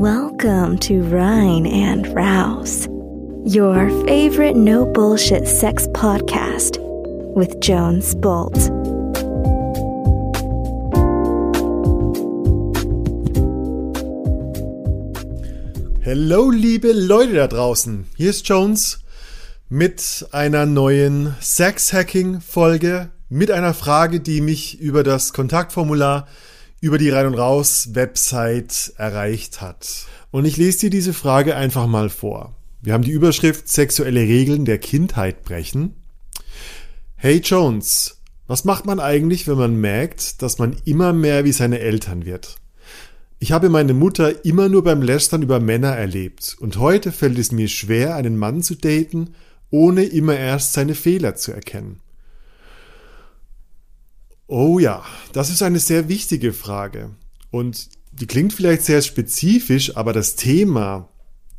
Welcome to Rhine and Rouse, your favorite no bullshit sex podcast with Jones Bolt. Hello, liebe Leute da draußen. Hier ist Jones mit einer neuen Sex-Hacking-Folge, mit einer Frage, die mich über das Kontaktformular über die Rein und Raus Website erreicht hat. Und ich lese dir diese Frage einfach mal vor. Wir haben die Überschrift Sexuelle Regeln der Kindheit brechen. Hey Jones, was macht man eigentlich, wenn man merkt, dass man immer mehr wie seine Eltern wird? Ich habe meine Mutter immer nur beim Lästern über Männer erlebt und heute fällt es mir schwer, einen Mann zu daten, ohne immer erst seine Fehler zu erkennen. Oh ja, das ist eine sehr wichtige Frage und die klingt vielleicht sehr spezifisch, aber das Thema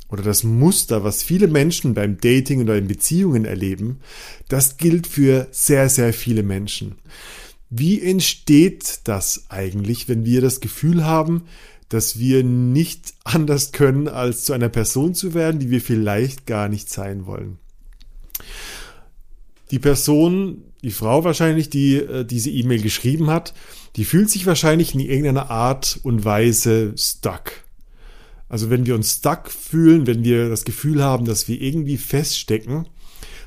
oder das Muster, was viele Menschen beim Dating oder in Beziehungen erleben, das gilt für sehr, sehr viele Menschen. Wie entsteht das eigentlich, wenn wir das Gefühl haben, dass wir nicht anders können, als zu einer Person zu werden, die wir vielleicht gar nicht sein wollen? Die Person, die Frau wahrscheinlich, die äh, diese E-Mail geschrieben hat, die fühlt sich wahrscheinlich in irgendeiner Art und Weise stuck. Also wenn wir uns stuck fühlen, wenn wir das Gefühl haben, dass wir irgendwie feststecken,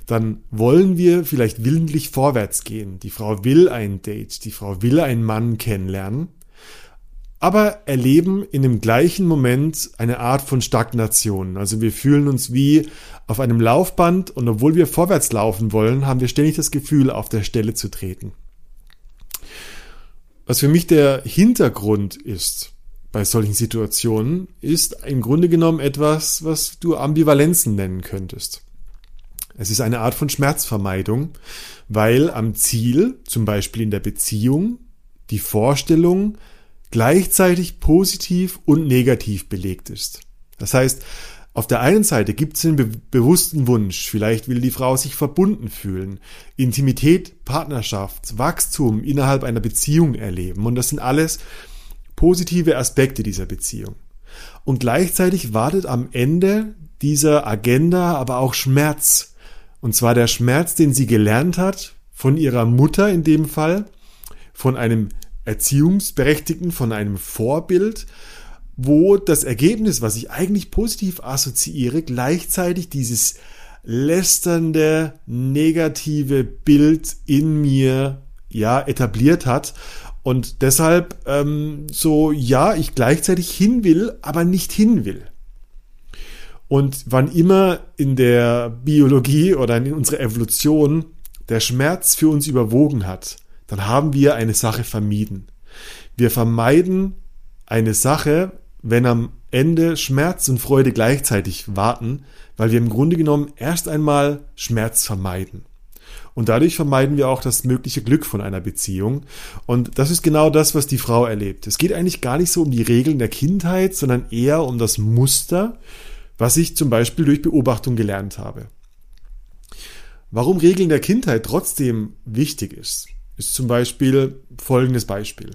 dann wollen wir vielleicht willentlich vorwärts gehen. Die Frau will ein Date, die Frau will einen Mann kennenlernen, aber erleben in dem gleichen Moment eine Art von Stagnation. Also wir fühlen uns wie auf einem Laufband und obwohl wir vorwärts laufen wollen, haben wir ständig das Gefühl, auf der Stelle zu treten. Was für mich der Hintergrund ist bei solchen Situationen, ist im Grunde genommen etwas, was du Ambivalenzen nennen könntest. Es ist eine Art von Schmerzvermeidung, weil am Ziel, zum Beispiel in der Beziehung, die Vorstellung gleichzeitig positiv und negativ belegt ist. Das heißt, auf der einen Seite gibt es den be bewussten Wunsch, vielleicht will die Frau sich verbunden fühlen, Intimität, Partnerschaft, Wachstum innerhalb einer Beziehung erleben und das sind alles positive Aspekte dieser Beziehung. Und gleichzeitig wartet am Ende dieser Agenda aber auch Schmerz. Und zwar der Schmerz, den sie gelernt hat von ihrer Mutter in dem Fall, von einem Erziehungsberechtigten, von einem Vorbild wo das Ergebnis, was ich eigentlich positiv assoziiere, gleichzeitig dieses lästernde, negative Bild in mir ja etabliert hat und deshalb ähm, so ja ich gleichzeitig hin will, aber nicht hin will. Und wann immer in der Biologie oder in unserer Evolution der Schmerz für uns überwogen hat, dann haben wir eine Sache vermieden. Wir vermeiden eine Sache, wenn am Ende Schmerz und Freude gleichzeitig warten, weil wir im Grunde genommen erst einmal Schmerz vermeiden. Und dadurch vermeiden wir auch das mögliche Glück von einer Beziehung. Und das ist genau das, was die Frau erlebt. Es geht eigentlich gar nicht so um die Regeln der Kindheit, sondern eher um das Muster, was ich zum Beispiel durch Beobachtung gelernt habe. Warum Regeln der Kindheit trotzdem wichtig ist, ist zum Beispiel folgendes Beispiel.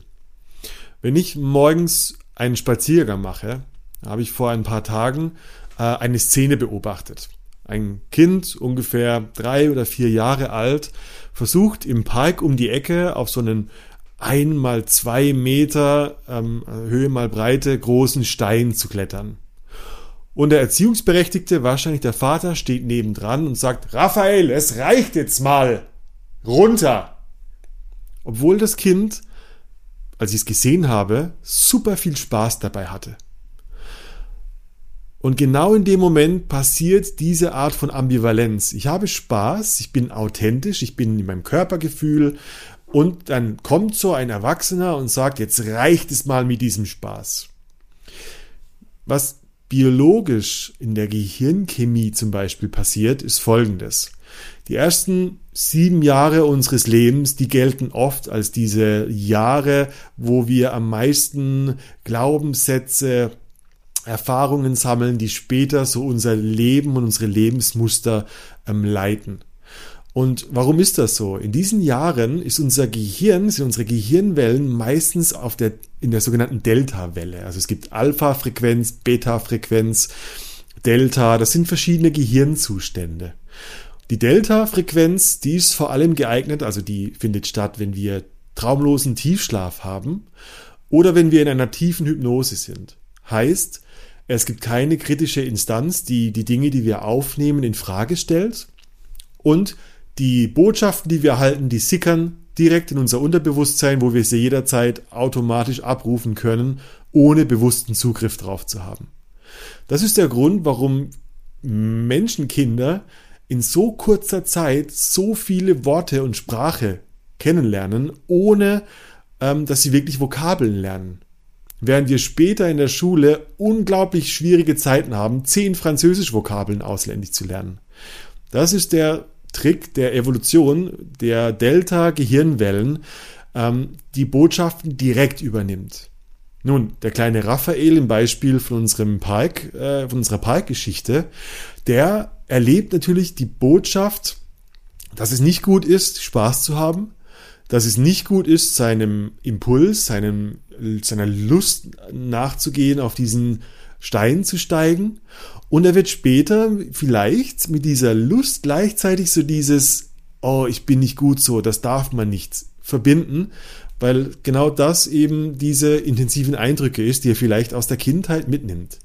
Wenn ich morgens einen Spaziergang mache, habe ich vor ein paar Tagen äh, eine Szene beobachtet. Ein Kind, ungefähr drei oder vier Jahre alt, versucht im Park um die Ecke auf so einen ein mal zwei Meter ähm, Höhe mal Breite großen Stein zu klettern. Und der Erziehungsberechtigte, wahrscheinlich der Vater, steht nebendran und sagt, Raphael, es reicht jetzt mal. Runter. Obwohl das Kind als ich es gesehen habe, super viel Spaß dabei hatte. Und genau in dem Moment passiert diese Art von Ambivalenz. Ich habe Spaß, ich bin authentisch, ich bin in meinem Körpergefühl und dann kommt so ein Erwachsener und sagt, jetzt reicht es mal mit diesem Spaß. Was biologisch in der Gehirnchemie zum Beispiel passiert, ist Folgendes. Die ersten sieben Jahre unseres Lebens, die gelten oft als diese Jahre, wo wir am meisten Glaubenssätze, Erfahrungen sammeln, die später so unser Leben und unsere Lebensmuster ähm, leiten. Und warum ist das so? In diesen Jahren ist unser Gehirn, sind unsere Gehirnwellen meistens auf der, in der sogenannten Delta-Welle. Also es gibt Alpha-Frequenz, Beta-Frequenz, Delta, das sind verschiedene Gehirnzustände. Die Delta-Frequenz, die ist vor allem geeignet, also die findet statt, wenn wir traumlosen Tiefschlaf haben oder wenn wir in einer tiefen Hypnose sind. Heißt, es gibt keine kritische Instanz, die die Dinge, die wir aufnehmen, in Frage stellt und die Botschaften, die wir erhalten, die sickern direkt in unser Unterbewusstsein, wo wir sie jederzeit automatisch abrufen können, ohne bewussten Zugriff drauf zu haben. Das ist der Grund, warum Menschenkinder in so kurzer Zeit so viele Worte und Sprache kennenlernen, ohne ähm, dass sie wirklich Vokabeln lernen. Während wir später in der Schule unglaublich schwierige Zeiten haben, zehn Französisch-Vokabeln auswendig zu lernen. Das ist der Trick der Evolution der Delta-Gehirnwellen, ähm, die Botschaften direkt übernimmt. Nun, der kleine Raphael im Beispiel von unserem Park, äh, von unserer Parkgeschichte, der erlebt natürlich die Botschaft, dass es nicht gut ist, Spaß zu haben, dass es nicht gut ist, seinem Impuls, seinem, seiner Lust nachzugehen, auf diesen Stein zu steigen. Und er wird später vielleicht mit dieser Lust gleichzeitig so dieses, oh, ich bin nicht gut so, das darf man nicht verbinden, weil genau das eben diese intensiven Eindrücke ist, die er vielleicht aus der Kindheit mitnimmt.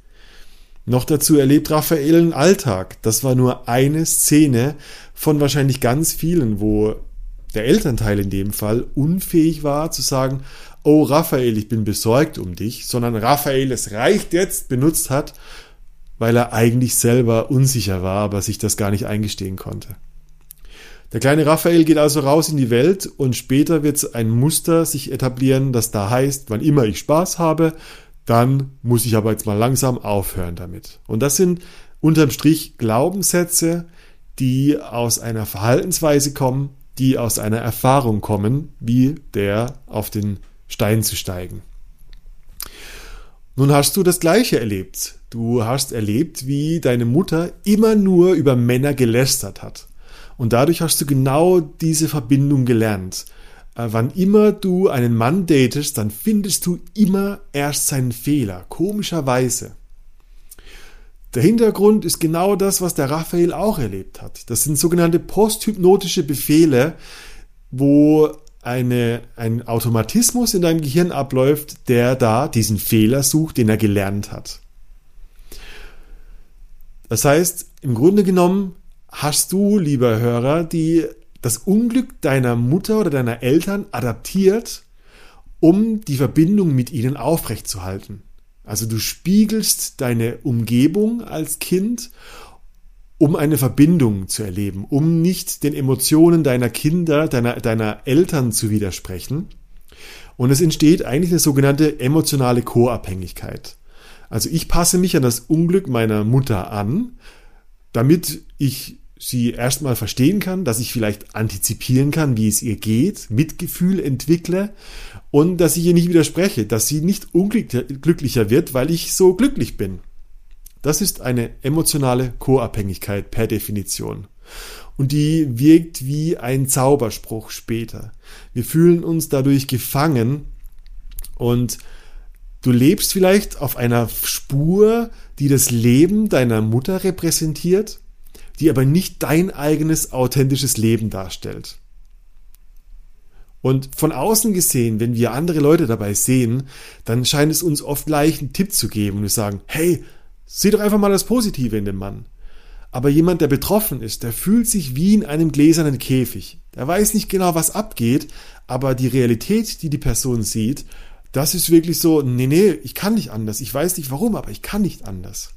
Noch dazu erlebt Raphael einen Alltag. Das war nur eine Szene von wahrscheinlich ganz vielen, wo der Elternteil in dem Fall unfähig war zu sagen, oh Raphael, ich bin besorgt um dich, sondern Raphael, es reicht jetzt, benutzt hat, weil er eigentlich selber unsicher war, aber sich das gar nicht eingestehen konnte. Der kleine Raphael geht also raus in die Welt und später wird ein Muster sich etablieren, das da heißt, wann immer ich Spaß habe, dann muss ich aber jetzt mal langsam aufhören damit. Und das sind unterm Strich Glaubenssätze, die aus einer Verhaltensweise kommen, die aus einer Erfahrung kommen, wie der auf den Stein zu steigen. Nun hast du das Gleiche erlebt. Du hast erlebt, wie deine Mutter immer nur über Männer gelästert hat. Und dadurch hast du genau diese Verbindung gelernt. Äh, wann immer du einen Mann datest, dann findest du immer erst seinen Fehler. Komischerweise. Der Hintergrund ist genau das, was der Raphael auch erlebt hat. Das sind sogenannte posthypnotische Befehle, wo eine, ein Automatismus in deinem Gehirn abläuft, der da diesen Fehler sucht, den er gelernt hat. Das heißt, im Grunde genommen hast du, lieber Hörer, die, das Unglück deiner Mutter oder deiner Eltern adaptiert, um die Verbindung mit ihnen aufrechtzuerhalten. Also du spiegelst deine Umgebung als Kind, um eine Verbindung zu erleben, um nicht den Emotionen deiner Kinder, deiner, deiner Eltern zu widersprechen. Und es entsteht eigentlich eine sogenannte emotionale Co-Abhängigkeit. Also ich passe mich an das Unglück meiner Mutter an, damit ich sie erstmal verstehen kann, dass ich vielleicht antizipieren kann, wie es ihr geht, Mitgefühl entwickle und dass ich ihr nicht widerspreche, dass sie nicht unglücklicher wird, weil ich so glücklich bin. Das ist eine emotionale Co-Abhängigkeit per Definition. Und die wirkt wie ein Zauberspruch später. Wir fühlen uns dadurch gefangen und du lebst vielleicht auf einer Spur, die das Leben deiner Mutter repräsentiert, die aber nicht dein eigenes authentisches Leben darstellt. Und von außen gesehen, wenn wir andere Leute dabei sehen, dann scheint es uns oft leicht, einen Tipp zu geben und wir sagen, hey, sieh doch einfach mal das Positive in dem Mann. Aber jemand, der betroffen ist, der fühlt sich wie in einem gläsernen Käfig. Der weiß nicht genau, was abgeht, aber die Realität, die die Person sieht, das ist wirklich so, nee, nee, ich kann nicht anders. Ich weiß nicht warum, aber ich kann nicht anders.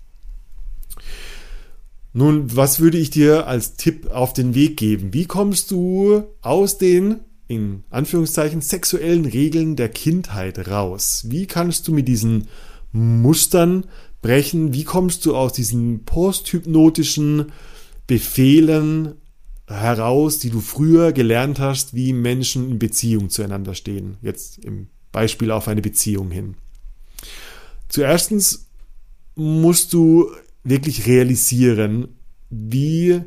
Nun, was würde ich dir als Tipp auf den Weg geben? Wie kommst du aus den in Anführungszeichen sexuellen Regeln der Kindheit raus? Wie kannst du mit diesen Mustern brechen? Wie kommst du aus diesen posthypnotischen Befehlen heraus, die du früher gelernt hast, wie Menschen in Beziehung zueinander stehen? Jetzt im Beispiel auf eine Beziehung hin. Zuerstens musst du wirklich realisieren, wie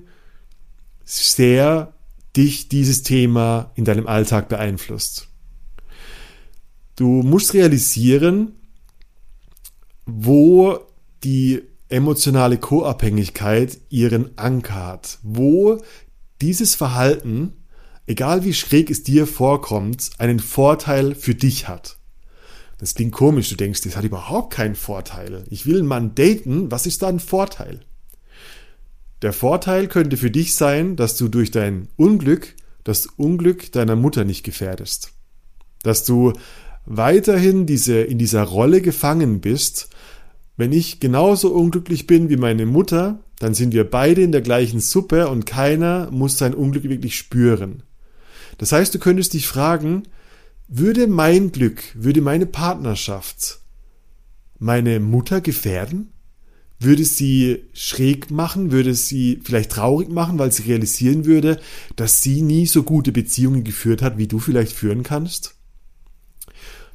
sehr dich dieses Thema in deinem Alltag beeinflusst. Du musst realisieren, wo die emotionale Co-Abhängigkeit ihren Anker hat, wo dieses Verhalten, egal wie schräg es dir vorkommt, einen Vorteil für dich hat. Das klingt komisch, du denkst, das hat überhaupt keinen Vorteil. Ich will einen Mann daten, was ist da ein Vorteil? Der Vorteil könnte für dich sein, dass du durch dein Unglück das Unglück deiner Mutter nicht gefährdest. Dass du weiterhin diese, in dieser Rolle gefangen bist, wenn ich genauso unglücklich bin wie meine Mutter, dann sind wir beide in der gleichen Suppe und keiner muss sein Unglück wirklich spüren. Das heißt, du könntest dich fragen, würde mein Glück, würde meine Partnerschaft meine Mutter gefährden? Würde sie schräg machen? Würde sie vielleicht traurig machen, weil sie realisieren würde, dass sie nie so gute Beziehungen geführt hat, wie du vielleicht führen kannst?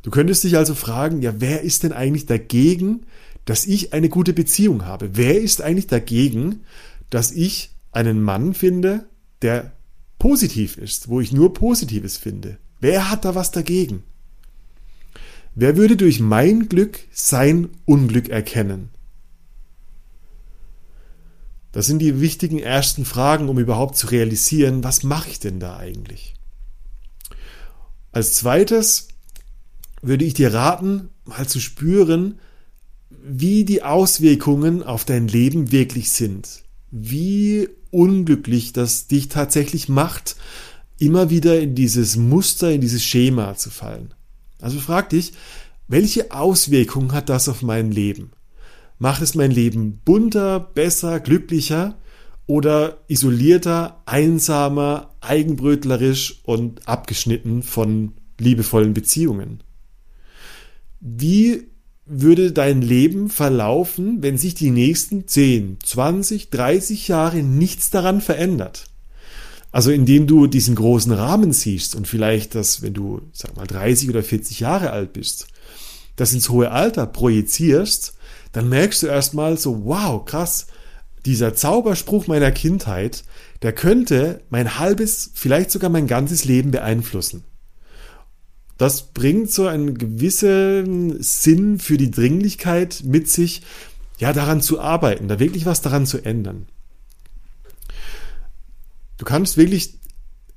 Du könntest dich also fragen, ja, wer ist denn eigentlich dagegen, dass ich eine gute Beziehung habe? Wer ist eigentlich dagegen, dass ich einen Mann finde, der positiv ist, wo ich nur Positives finde? Wer hat da was dagegen? Wer würde durch mein Glück sein Unglück erkennen? Das sind die wichtigen ersten Fragen, um überhaupt zu realisieren, was mache ich denn da eigentlich? Als zweites würde ich dir raten, mal zu spüren, wie die Auswirkungen auf dein Leben wirklich sind. Wie unglücklich das dich tatsächlich macht, immer wieder in dieses Muster, in dieses Schema zu fallen. Also frag dich, welche Auswirkungen hat das auf mein Leben? Macht es mein Leben bunter, besser, glücklicher oder isolierter, einsamer, eigenbrötlerisch und abgeschnitten von liebevollen Beziehungen? Wie würde dein Leben verlaufen, wenn sich die nächsten 10, 20, 30 Jahre nichts daran verändert? Also indem du diesen großen Rahmen siehst und vielleicht das, wenn du, sag mal, 30 oder 40 Jahre alt bist, das ins hohe Alter projizierst, dann merkst du erstmal so, wow, krass, dieser Zauberspruch meiner Kindheit, der könnte mein halbes, vielleicht sogar mein ganzes Leben beeinflussen. Das bringt so einen gewissen Sinn für die Dringlichkeit mit sich, ja, daran zu arbeiten, da wirklich was daran zu ändern. Du kannst wirklich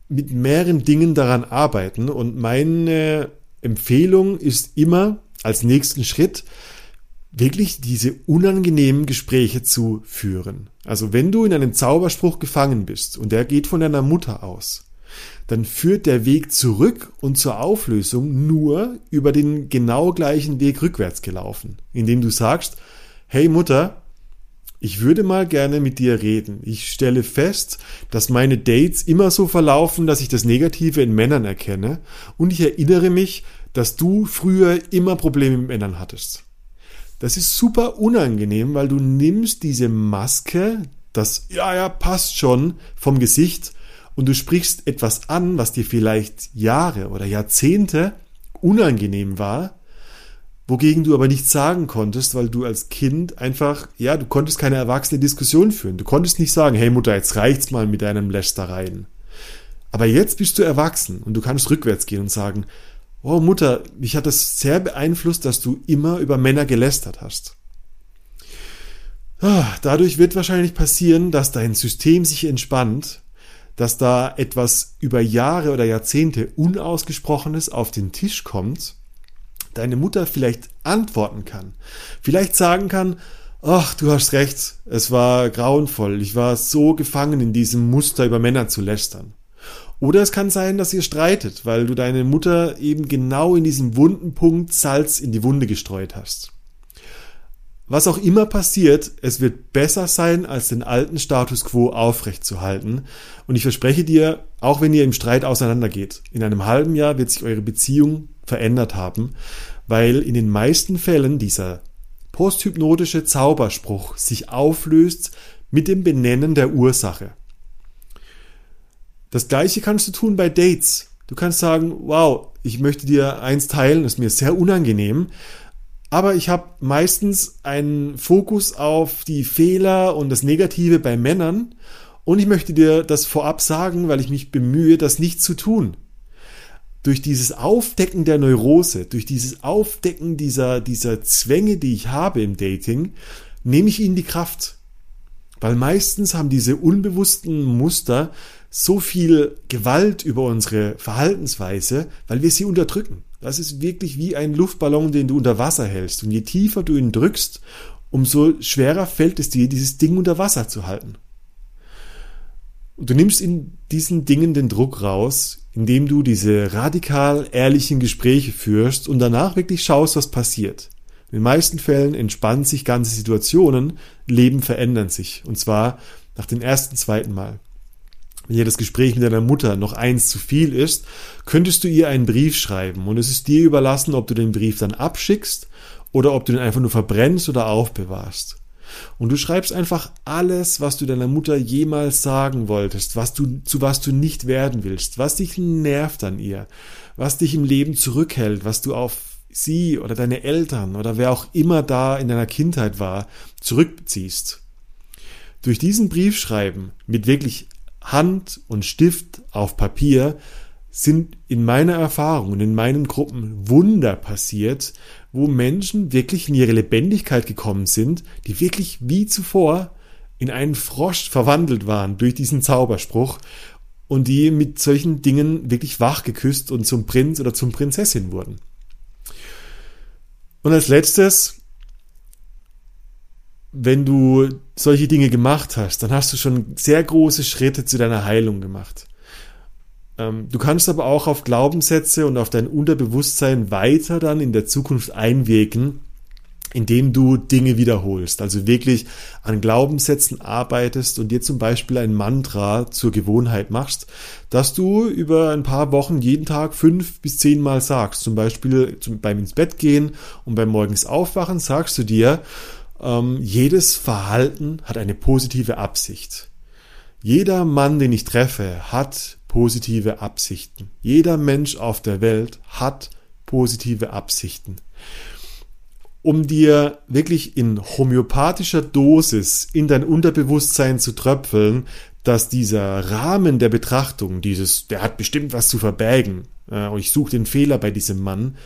mit mehreren Dingen daran arbeiten und meine Empfehlung ist immer als nächsten Schritt wirklich diese unangenehmen Gespräche zu führen. Also wenn du in einem Zauberspruch gefangen bist und der geht von deiner Mutter aus, dann führt der Weg zurück und zur Auflösung nur über den genau gleichen Weg rückwärts gelaufen, indem du sagst, hey Mutter, ich würde mal gerne mit dir reden. Ich stelle fest, dass meine Dates immer so verlaufen, dass ich das Negative in Männern erkenne und ich erinnere mich, dass du früher immer Probleme mit Männern hattest. Das ist super unangenehm, weil du nimmst diese Maske, das ja, ja, passt schon vom Gesicht und du sprichst etwas an, was dir vielleicht Jahre oder Jahrzehnte unangenehm war wogegen du aber nichts sagen konntest, weil du als Kind einfach, ja, du konntest keine erwachsene Diskussion führen. Du konntest nicht sagen, hey Mutter, jetzt reicht's mal mit deinem Lästereien. Aber jetzt bist du erwachsen und du kannst rückwärts gehen und sagen, oh Mutter, mich hat das sehr beeinflusst, dass du immer über Männer gelästert hast. Ah, dadurch wird wahrscheinlich passieren, dass dein System sich entspannt, dass da etwas über Jahre oder Jahrzehnte Unausgesprochenes auf den Tisch kommt deine Mutter vielleicht antworten kann. Vielleicht sagen kann, ach, du hast recht, es war grauenvoll, ich war so gefangen in diesem Muster über Männer zu lästern. Oder es kann sein, dass ihr streitet, weil du deine Mutter eben genau in diesem wunden Punkt Salz in die Wunde gestreut hast. Was auch immer passiert, es wird besser sein, als den alten Status quo aufrechtzuhalten. Und ich verspreche dir, auch wenn ihr im Streit auseinandergeht, in einem halben Jahr wird sich eure Beziehung verändert haben, weil in den meisten Fällen dieser posthypnotische Zauberspruch sich auflöst mit dem Benennen der Ursache. Das gleiche kannst du tun bei Dates. Du kannst sagen, wow, ich möchte dir eins teilen, das ist mir sehr unangenehm, aber ich habe meistens einen Fokus auf die Fehler und das Negative bei Männern Und ich möchte dir das vorab sagen, weil ich mich bemühe, das nicht zu tun. Durch dieses Aufdecken der Neurose, durch dieses Aufdecken dieser, dieser Zwänge, die ich habe im Dating, nehme ich ihnen die Kraft. Weil meistens haben diese unbewussten Muster so viel Gewalt über unsere Verhaltensweise, weil wir sie unterdrücken. Das ist wirklich wie ein Luftballon, den du unter Wasser hältst. Und je tiefer du ihn drückst, umso schwerer fällt es dir, dieses Ding unter Wasser zu halten. Und du nimmst in diesen Dingen den Druck raus, indem du diese radikal ehrlichen Gespräche führst und danach wirklich schaust, was passiert. In den meisten Fällen entspannen sich ganze Situationen, Leben verändern sich. Und zwar nach dem ersten, zweiten Mal. Wenn dir das Gespräch mit deiner Mutter noch eins zu viel ist, könntest du ihr einen Brief schreiben und es ist dir überlassen, ob du den Brief dann abschickst oder ob du den einfach nur verbrennst oder aufbewahrst. Und du schreibst einfach alles, was du deiner Mutter jemals sagen wolltest, was du, zu was du nicht werden willst, was dich nervt an ihr, was dich im Leben zurückhält, was du auf sie oder deine Eltern oder wer auch immer da in deiner Kindheit war, zurückziehst. Durch diesen Briefschreiben mit wirklich Hand und Stift auf Papier sind in meiner Erfahrung und in meinen Gruppen Wunder passiert, wo Menschen wirklich in ihre Lebendigkeit gekommen sind, die wirklich wie zuvor in einen Frosch verwandelt waren durch diesen Zauberspruch und die mit solchen Dingen wirklich wach geküsst und zum Prinz oder zum Prinzessin wurden. Und als letztes, wenn du solche Dinge gemacht hast, dann hast du schon sehr große Schritte zu deiner Heilung gemacht. Ähm, du kannst aber auch auf Glaubenssätze und auf dein Unterbewusstsein weiter dann in der Zukunft einwirken, indem du Dinge wiederholst. Also wirklich an Glaubenssätzen arbeitest und dir zum Beispiel ein Mantra zur Gewohnheit machst, dass du über ein paar Wochen jeden Tag fünf bis zehn Mal sagst. Zum Beispiel beim ins Bett gehen und beim morgens aufwachen sagst du dir, ähm, jedes Verhalten hat eine positive Absicht. Jeder Mann, den ich treffe, hat positive Absichten. Jeder Mensch auf der Welt hat positive Absichten. Um dir wirklich in homöopathischer Dosis in dein Unterbewusstsein zu tröpfeln, dass dieser Rahmen der Betrachtung, dieses, der hat bestimmt was zu verbergen, äh, ich suche den Fehler bei diesem Mann,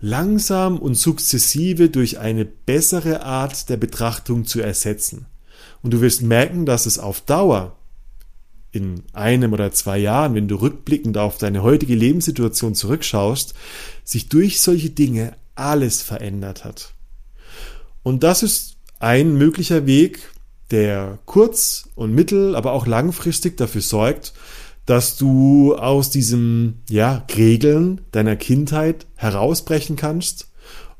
langsam und sukzessive durch eine bessere Art der Betrachtung zu ersetzen. Und du wirst merken, dass es auf Dauer in einem oder zwei Jahren, wenn du rückblickend auf deine heutige Lebenssituation zurückschaust, sich durch solche Dinge alles verändert hat. Und das ist ein möglicher Weg, der kurz- und mittel-, aber auch langfristig dafür sorgt, dass du aus diesem, ja, Regeln deiner Kindheit herausbrechen kannst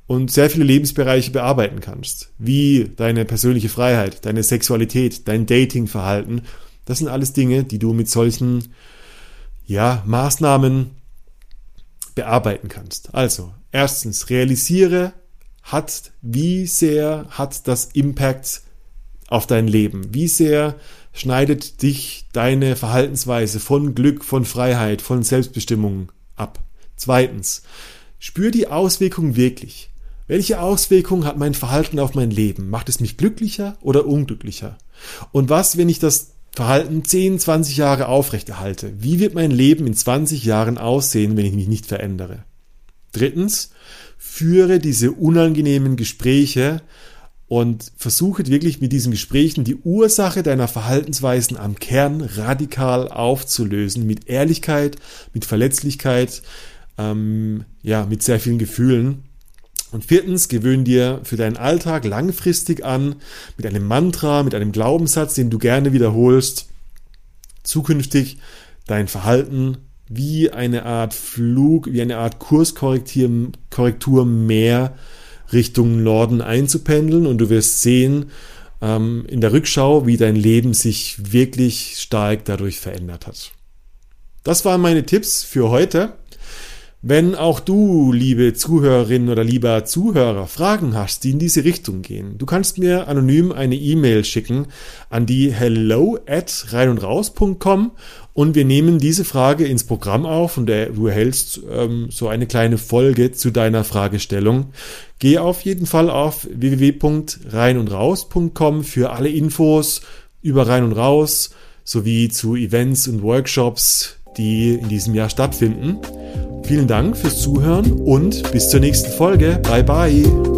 und sehr viele Lebensbereiche bearbeiten kannst, wie deine persönliche Freiheit, deine Sexualität, dein Datingverhalten das sind alles Dinge, die du mit solchen ja, Maßnahmen bearbeiten kannst. Also, erstens, realisiere, hat, wie sehr hat das Impact auf dein Leben? Wie sehr schneidet dich deine Verhaltensweise von Glück, von Freiheit, von Selbstbestimmung ab? Zweitens, spür die Auswirkung wirklich. Welche Auswirkung hat mein Verhalten auf mein Leben? Macht es mich glücklicher oder unglücklicher? Und was, wenn ich das Verhalten 10, 20 Jahre aufrechterhalte, wie wird mein Leben in 20 Jahren aussehen, wenn ich mich nicht verändere? Drittens, führe diese unangenehmen Gespräche und versuche wirklich mit diesen Gesprächen die Ursache deiner Verhaltensweisen am Kern radikal aufzulösen, mit Ehrlichkeit, mit Verletzlichkeit, ähm, ja, mit sehr vielen Gefühlen. Und viertens, gewöhn dir für deinen Alltag langfristig an, mit einem Mantra, mit einem Glaubenssatz, den du gerne wiederholst, zukünftig dein Verhalten wie eine Art Flug, wie eine Art Kurskorrektur mehr Richtung Norden einzupendeln und du wirst sehen ähm, in der Rückschau, wie dein Leben sich wirklich stark dadurch verändert hat. Das waren meine Tipps für heute. Wenn auch du, liebe Zuhörerin oder lieber Zuhörer, Fragen hast, die in diese Richtung gehen, du kannst mir anonym eine E-Mail schicken an die hello at reinundraus.com und wir nehmen diese Frage ins Programm auf und du erhältst ähm, so eine kleine Folge zu deiner Fragestellung. Geh auf jeden Fall auf www.reinundraus.com für alle Infos über Rein und Raus, sowie zu Events und Workshops, die in diesem Jahr stattfinden. Vielen Dank fürs Zuhören und bis zur nächsten Folge. Bye bye.